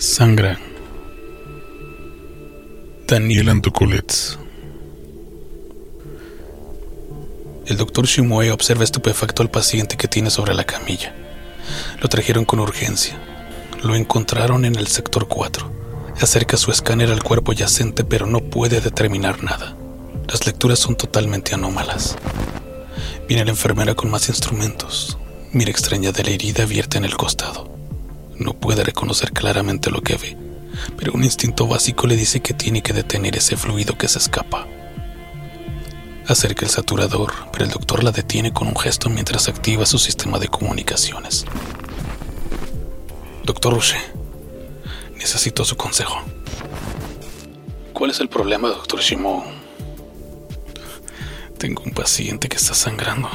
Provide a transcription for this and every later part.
Sangra. Daniel Antocolets. El doctor Shimoe observa estupefacto al paciente que tiene sobre la camilla. Lo trajeron con urgencia. Lo encontraron en el sector 4. Acerca su escáner al cuerpo yacente, pero no puede determinar nada. Las lecturas son totalmente anómalas. Viene la enfermera con más instrumentos. Mira extraña de la herida abierta en el costado. No puede reconocer claramente lo que ve, pero un instinto básico le dice que tiene que detener ese fluido que se escapa. Acerca el saturador, pero el doctor la detiene con un gesto mientras activa su sistema de comunicaciones. Doctor Roche, necesito su consejo. ¿Cuál es el problema, doctor Shimo? Tengo un paciente que está sangrando.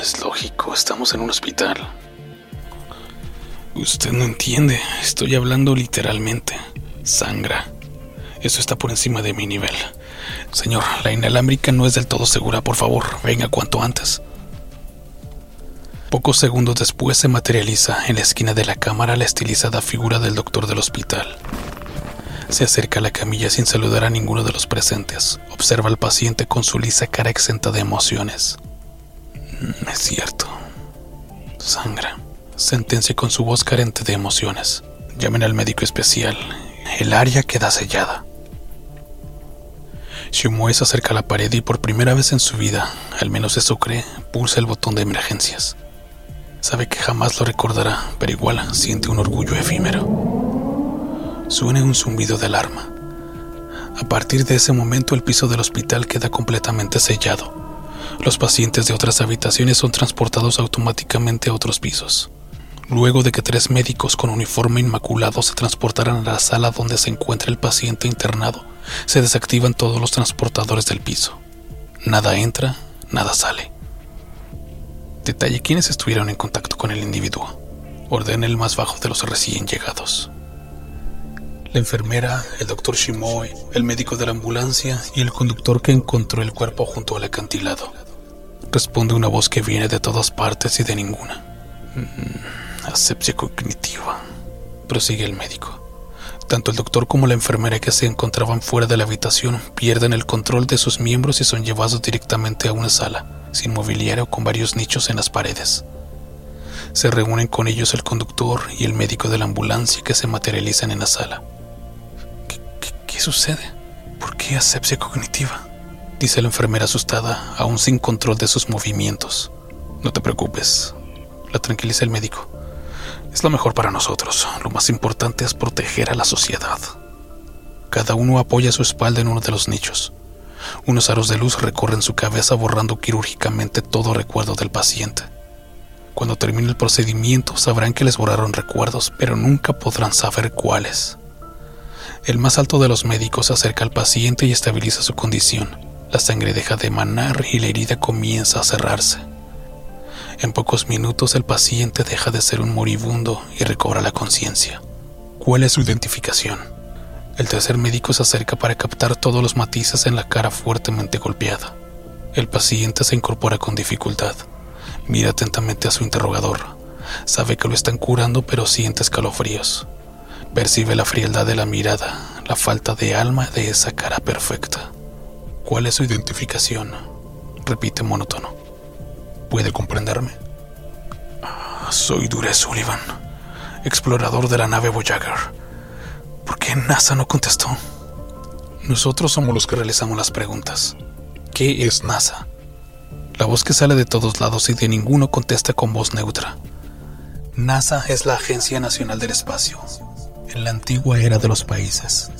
Es lógico, estamos en un hospital. Usted no entiende, estoy hablando literalmente. Sangra. Eso está por encima de mi nivel. Señor, la inalámbrica no es del todo segura, por favor, venga cuanto antes. Pocos segundos después se materializa en la esquina de la cámara la estilizada figura del doctor del hospital. Se acerca a la camilla sin saludar a ninguno de los presentes. Observa al paciente con su lisa cara exenta de emociones. Mm, es cierto. Sangra sentencia con su voz carente de emociones. Llamen al médico especial. El área queda sellada. Shumue se acerca a la pared y por primera vez en su vida, al menos eso cree, pulsa el botón de emergencias. Sabe que jamás lo recordará, pero igual siente un orgullo efímero. Suena un zumbido de alarma. A partir de ese momento el piso del hospital queda completamente sellado. Los pacientes de otras habitaciones son transportados automáticamente a otros pisos luego de que tres médicos con uniforme inmaculado se transportaran a la sala donde se encuentra el paciente internado, se desactivan todos los transportadores del piso. Nada entra, nada sale. Detalle quiénes estuvieron en contacto con el individuo. Ordena el más bajo de los recién llegados. La enfermera, el doctor Shimoe, el médico de la ambulancia y el conductor que encontró el cuerpo junto al acantilado. Responde una voz que viene de todas partes y de ninguna. Mm, asepsia cognitiva, prosigue el médico. Tanto el doctor como la enfermera que se encontraban fuera de la habitación pierden el control de sus miembros y son llevados directamente a una sala, sin mobiliario con varios nichos en las paredes. Se reúnen con ellos el conductor y el médico de la ambulancia que se materializan en la sala. ¿Qué, qué sucede? ¿Por qué asepsia cognitiva? Dice la enfermera asustada, aún sin control de sus movimientos. No te preocupes, la tranquiliza el médico. Es lo mejor para nosotros. Lo más importante es proteger a la sociedad. Cada uno apoya su espalda en uno de los nichos. Unos aros de luz recorren su cabeza borrando quirúrgicamente todo recuerdo del paciente. Cuando termine el procedimiento sabrán que les borraron recuerdos, pero nunca podrán saber cuáles. El más alto de los médicos se acerca al paciente y estabiliza su condición. La sangre deja de emanar y la herida comienza a cerrarse. En pocos minutos el paciente deja de ser un moribundo y recobra la conciencia. ¿Cuál es su identificación? El tercer médico se acerca para captar todos los matices en la cara fuertemente golpeada. El paciente se incorpora con dificultad. Mira atentamente a su interrogador. Sabe que lo están curando pero siente escalofríos. Percibe la frialdad de la mirada, la falta de alma de esa cara perfecta. ¿Cuál es su identificación? Repite monótono. ¿Puede comprenderme? Soy Dure Sullivan, explorador de la nave Voyager. ¿Por qué NASA no contestó? Nosotros somos los que realizamos las preguntas. ¿Qué es NASA? La voz que sale de todos lados y de ninguno contesta con voz neutra. NASA es la Agencia Nacional del Espacio, en la antigua era de los países.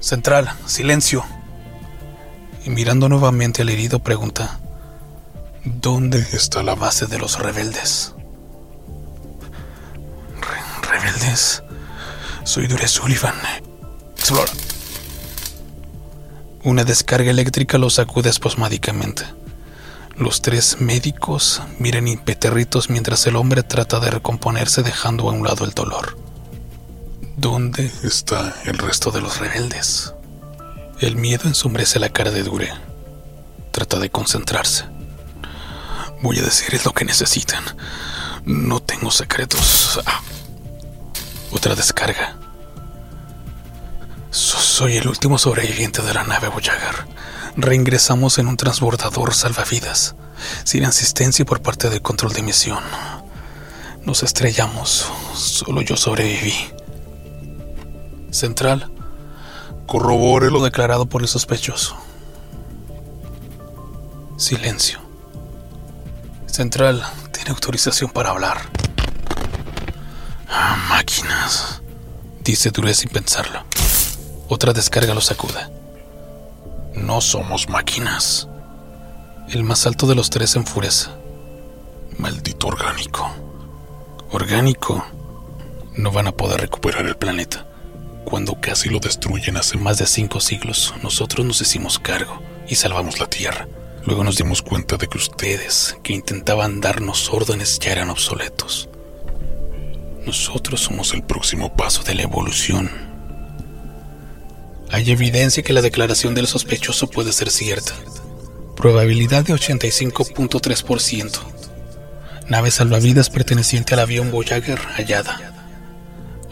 Central, silencio. Y mirando nuevamente al herido pregunta, ¿Dónde está la base de los rebeldes? Re- ¿Rebeldes? Soy Dure Sullivan. Explora. Una descarga eléctrica lo sacude espasmódicamente. Los tres médicos miran impeterritos mientras el hombre trata de recomponerse dejando a un lado el dolor. ¿Dónde está el resto de los rebeldes? El miedo ensombrece la cara de Dure. Trata de concentrarse. Voy a decirles lo que necesitan. No tengo secretos. Ah. Otra descarga. So- soy el último sobreviviente de la nave Voyager. Reingresamos en un transbordador salvavidas, sin asistencia por parte del control de misión. Nos estrellamos. Solo yo sobreviví. Central. Corrobore lo declarado por el sospechoso. Silencio. Central tiene autorización para hablar. Ah, máquinas, dice Dure sin pensarlo. Otra descarga lo sacude. No somos máquinas. El más alto de los tres enfurece. Maldito orgánico. Orgánico. No van a poder recuperar el planeta. Cuando casi lo destruyen hace más de cinco siglos, nosotros nos hicimos cargo y salvamos la Tierra. Luego nos dimos cuenta de que ustedes, que intentaban darnos órdenes, ya eran obsoletos. Nosotros somos el próximo paso de la evolución. Hay evidencia que la declaración del sospechoso puede ser cierta. Probabilidad de 85.3%. Nave salvavidas perteneciente al avión Voyager hallada.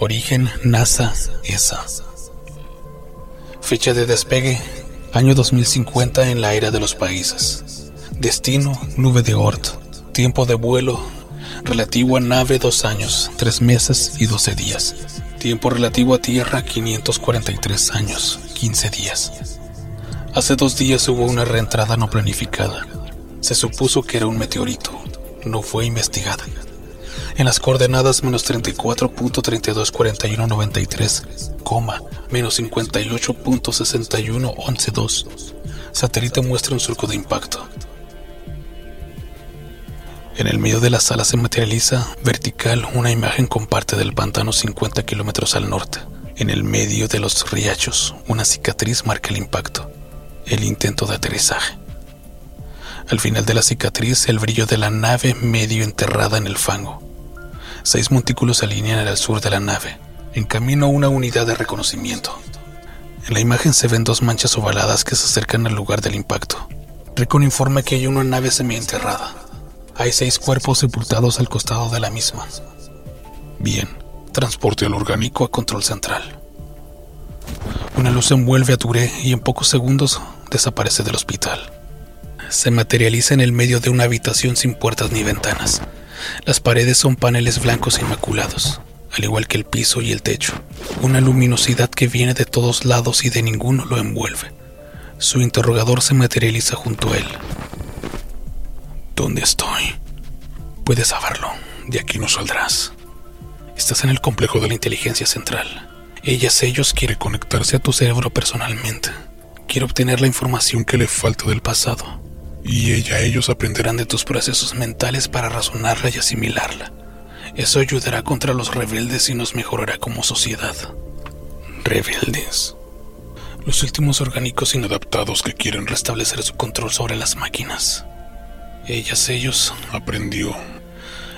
Origen NASA ESA. Fecha de despegue año 2050 en la era de los países. Destino nube de Oort. Tiempo de vuelo relativo a nave dos años, tres meses y 12 días. Tiempo relativo a tierra 543 años, 15 días. Hace dos días hubo una reentrada no planificada. Se supuso que era un meteorito. No fue investigada. En las coordenadas menos 34.324193, coma, menos 58.61112, satélite muestra un surco de impacto. En el medio de la sala se materializa vertical una imagen con parte del pantano 50 kilómetros al norte. En el medio de los riachos, una cicatriz marca el impacto, el intento de aterrizaje. Al final de la cicatriz, el brillo de la nave medio enterrada en el fango. Seis montículos se alinean al sur de la nave, en camino a una unidad de reconocimiento. En la imagen se ven dos manchas ovaladas que se acercan al lugar del impacto. Recon informa que hay una nave semienterrada. Hay seis cuerpos sepultados al costado de la misma. Bien, transporte al orgánico a control central. Una luz envuelve a Touré y en pocos segundos desaparece del hospital. Se materializa en el medio de una habitación sin puertas ni ventanas. Las paredes son paneles blancos inmaculados, al igual que el piso y el techo. Una luminosidad que viene de todos lados y de ninguno lo envuelve. Su interrogador se materializa junto a él. ¿Dónde estoy? Puedes saberlo. De aquí no saldrás. Estás en el complejo de la inteligencia central. Ellas, ellos quiere conectarse a tu cerebro personalmente. Quiere obtener la información que le falta del pasado. Y ella, ellos aprenderán de tus procesos mentales para razonarla y asimilarla. Eso ayudará contra los rebeldes y nos mejorará como sociedad. Rebeldes. Los últimos orgánicos inadaptados que quieren restablecer su control sobre las máquinas. Ellas, ellos, aprendió.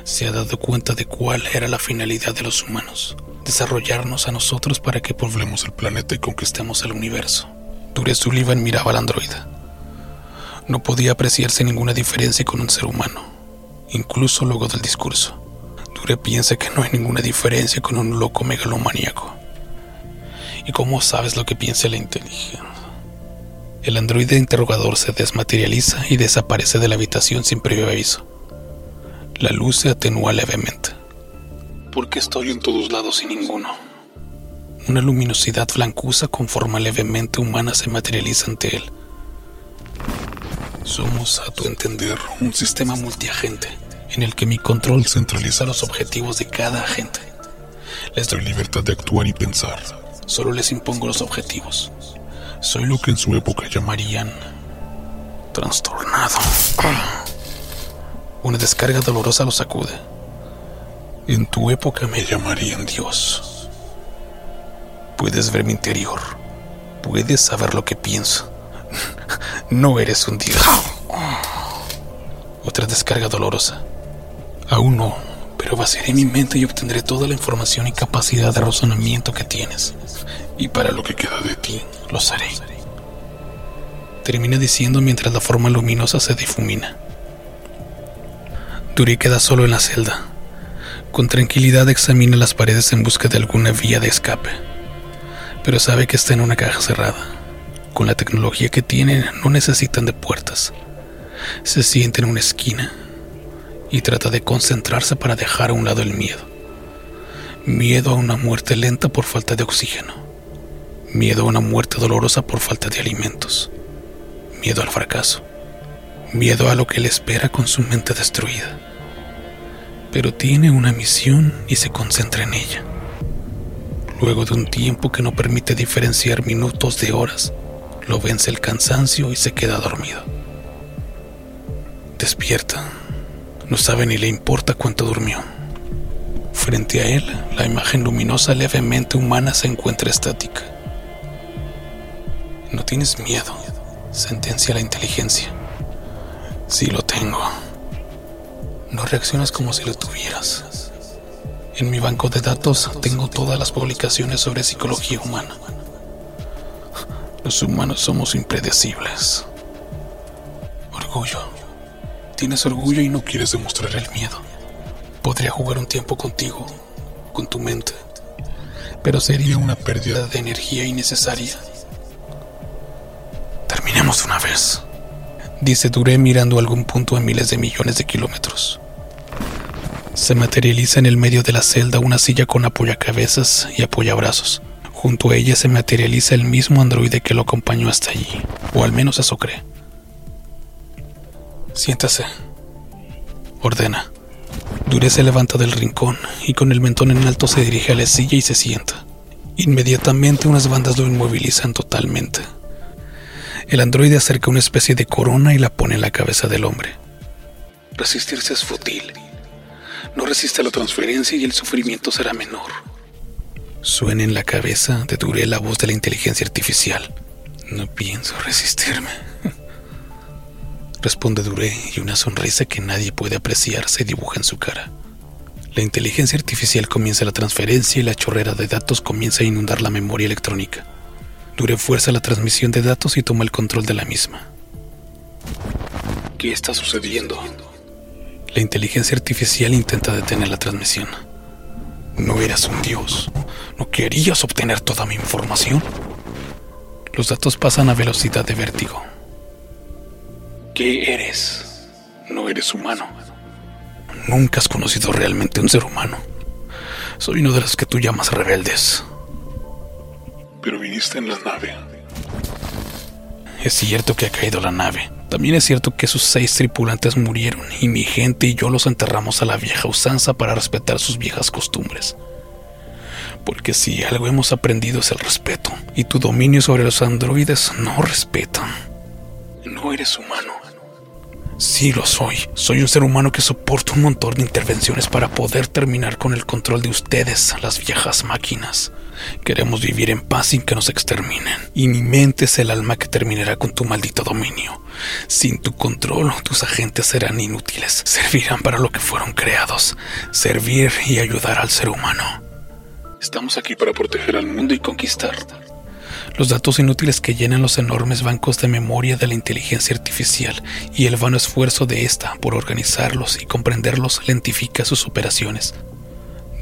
Se ha dado cuenta de cuál era la finalidad de los humanos. Desarrollarnos a nosotros para que poblemos el planeta y conquistemos el universo. Dure Sullivan miraba al androide. No podía apreciarse ninguna diferencia con un ser humano, incluso luego del discurso. Dure piensa que no hay ninguna diferencia con un loco megalomaníaco. ¿Y cómo sabes lo que piensa la inteligencia? El androide interrogador se desmaterializa y desaparece de la habitación sin previo aviso. La luz se atenúa levemente. ¿Por qué estoy en todos lados y ninguno? Una luminosidad blancuza con forma levemente humana se materializa ante él. Somos, a tu entender, un sistema multiagente en el que mi control centraliza los objetivos de cada agente. Les doy libertad de actuar y pensar. Solo les impongo los objetivos. Soy lo que en su época llamarían trastornado. Una descarga dolorosa lo sacude. En tu época me llamarían Dios. Puedes ver mi interior. Puedes saber lo que pienso. No eres un Dios. Otra descarga dolorosa. Aún no, pero vaciaré mi mente y obtendré toda la información y capacidad de razonamiento que tienes. Y para lo que queda de ti, lo haré. Termina diciendo mientras la forma luminosa se difumina. Duri queda solo en la celda. Con tranquilidad examina las paredes en busca de alguna vía de escape, pero sabe que está en una caja cerrada. Con la tecnología que tienen, no necesitan de puertas. Se siente en una esquina y trata de concentrarse para dejar a un lado el miedo. Miedo a una muerte lenta por falta de oxígeno. Miedo a una muerte dolorosa por falta de alimentos. Miedo al fracaso. Miedo a lo que le espera con su mente destruida. Pero tiene una misión y se concentra en ella. Luego de un tiempo que no permite diferenciar minutos de horas, lo vence el cansancio y se queda dormido. Despierta. No sabe ni le importa cuánto durmió. Frente a él, la imagen luminosa levemente humana se encuentra estática. No tienes miedo, sentencia la inteligencia. Sí lo tengo. No reaccionas como si lo tuvieras. En mi banco de datos tengo todas las publicaciones sobre psicología humana. Los humanos somos impredecibles. Orgullo. Tienes orgullo y no quieres demostrar el miedo. Podría jugar un tiempo contigo, con tu mente, pero sería una pérdida de energía innecesaria. Terminemos una vez, dice Duré mirando algún punto a miles de millones de kilómetros. Se materializa en el medio de la celda una silla con apoyacabezas y apoyabrazos. Junto a ella se materializa el mismo androide que lo acompañó hasta allí, o al menos eso cree. Siéntase, ordena. Dure se levanta del rincón y con el mentón en alto se dirige a la silla y se sienta. Inmediatamente unas bandas lo inmovilizan totalmente. El androide acerca una especie de corona y la pone en la cabeza del hombre. Resistirse es fútil. No resiste a la transferencia y el sufrimiento será menor. Suena en la cabeza de Dure la voz de la inteligencia artificial. No pienso resistirme. Responde Dure y una sonrisa que nadie puede apreciar se dibuja en su cara. La inteligencia artificial comienza la transferencia y la chorrera de datos comienza a inundar la memoria electrónica. Dure fuerza la transmisión de datos y toma el control de la misma. ¿Qué está sucediendo? La inteligencia artificial intenta detener la transmisión. No eras un dios. ¿No querías obtener toda mi información? Los datos pasan a velocidad de vértigo. ¿Qué eres? No eres humano. Nunca has conocido realmente un ser humano. Soy uno de los que tú llamas rebeldes. Pero viniste en la nave. Es cierto que ha caído la nave. También es cierto que sus seis tripulantes murieron y mi gente y yo los enterramos a la vieja usanza para respetar sus viejas costumbres. Porque si algo hemos aprendido es el respeto, y tu dominio sobre los androides no respetan. No eres humano. Sí lo soy. Soy un ser humano que soporta un montón de intervenciones para poder terminar con el control de ustedes, las viejas máquinas. Queremos vivir en paz sin que nos exterminen. Y mi mente es el alma que terminará con tu maldito dominio. Sin tu control, tus agentes serán inútiles. Servirán para lo que fueron creados. Servir y ayudar al ser humano. Estamos aquí para proteger al mundo y conquistar. Los datos inútiles que llenan los enormes bancos de memoria de la inteligencia artificial y el vano esfuerzo de esta por organizarlos y comprenderlos lentifica sus operaciones.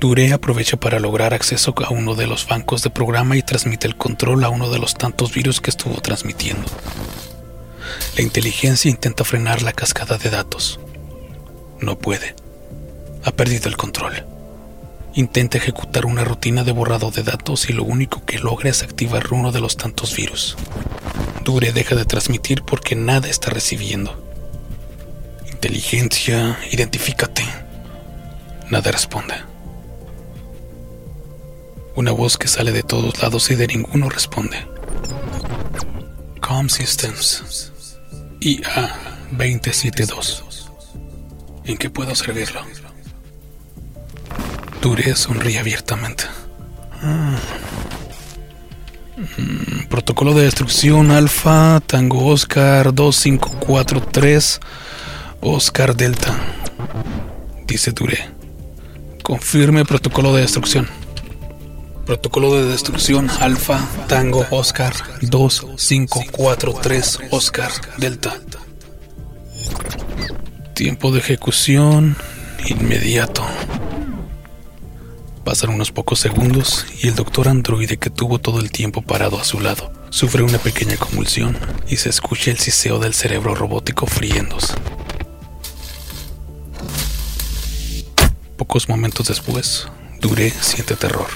Dure aprovecha para lograr acceso a uno de los bancos de programa y transmite el control a uno de los tantos virus que estuvo transmitiendo. La inteligencia intenta frenar la cascada de datos. No puede. Ha perdido el control. Intenta ejecutar una rutina de borrado de datos y lo único que logra es activar uno de los tantos virus. Dure deja de transmitir porque nada está recibiendo. Inteligencia, identifícate. Nada responde. Una voz que sale de todos lados y de ninguno responde. Com Systems IA 272 ¿En qué puedo servirlo? Duré sonríe abiertamente. Mm. Mm, protocolo de destrucción Alfa Tango Oscar 2543 Oscar Delta. Dice Duré. Confirme protocolo de destrucción. Protocolo de destrucción Alfa Tango Oscar 2543 Oscar Delta. Tiempo de ejecución inmediato. Pasan unos pocos segundos y el doctor androide que tuvo todo el tiempo parado a su lado sufre una pequeña convulsión y se escucha el siseo del cerebro robótico friéndose. Pocos momentos después, Duré siente terror.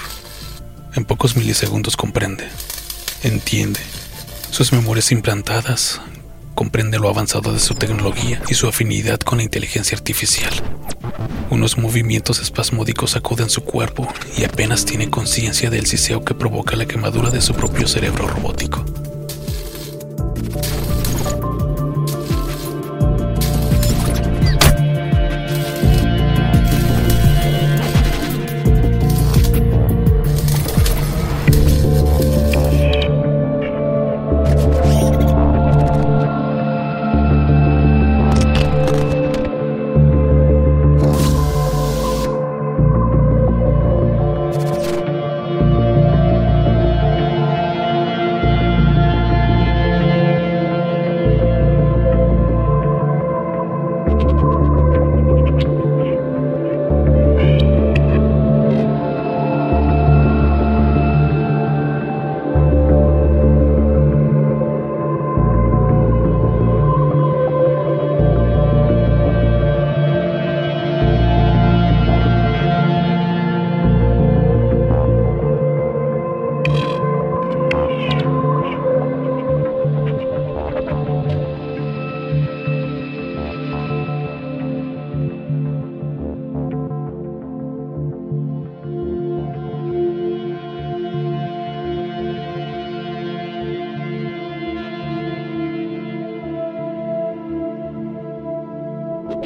En pocos milisegundos comprende, entiende, sus memorias implantadas, comprende lo avanzado de su tecnología y su afinidad con la inteligencia artificial. Unos movimientos espasmódicos sacuden su cuerpo y apenas tiene conciencia del siseo que provoca la quemadura de su propio cerebro robótico.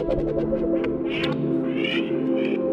Thank you.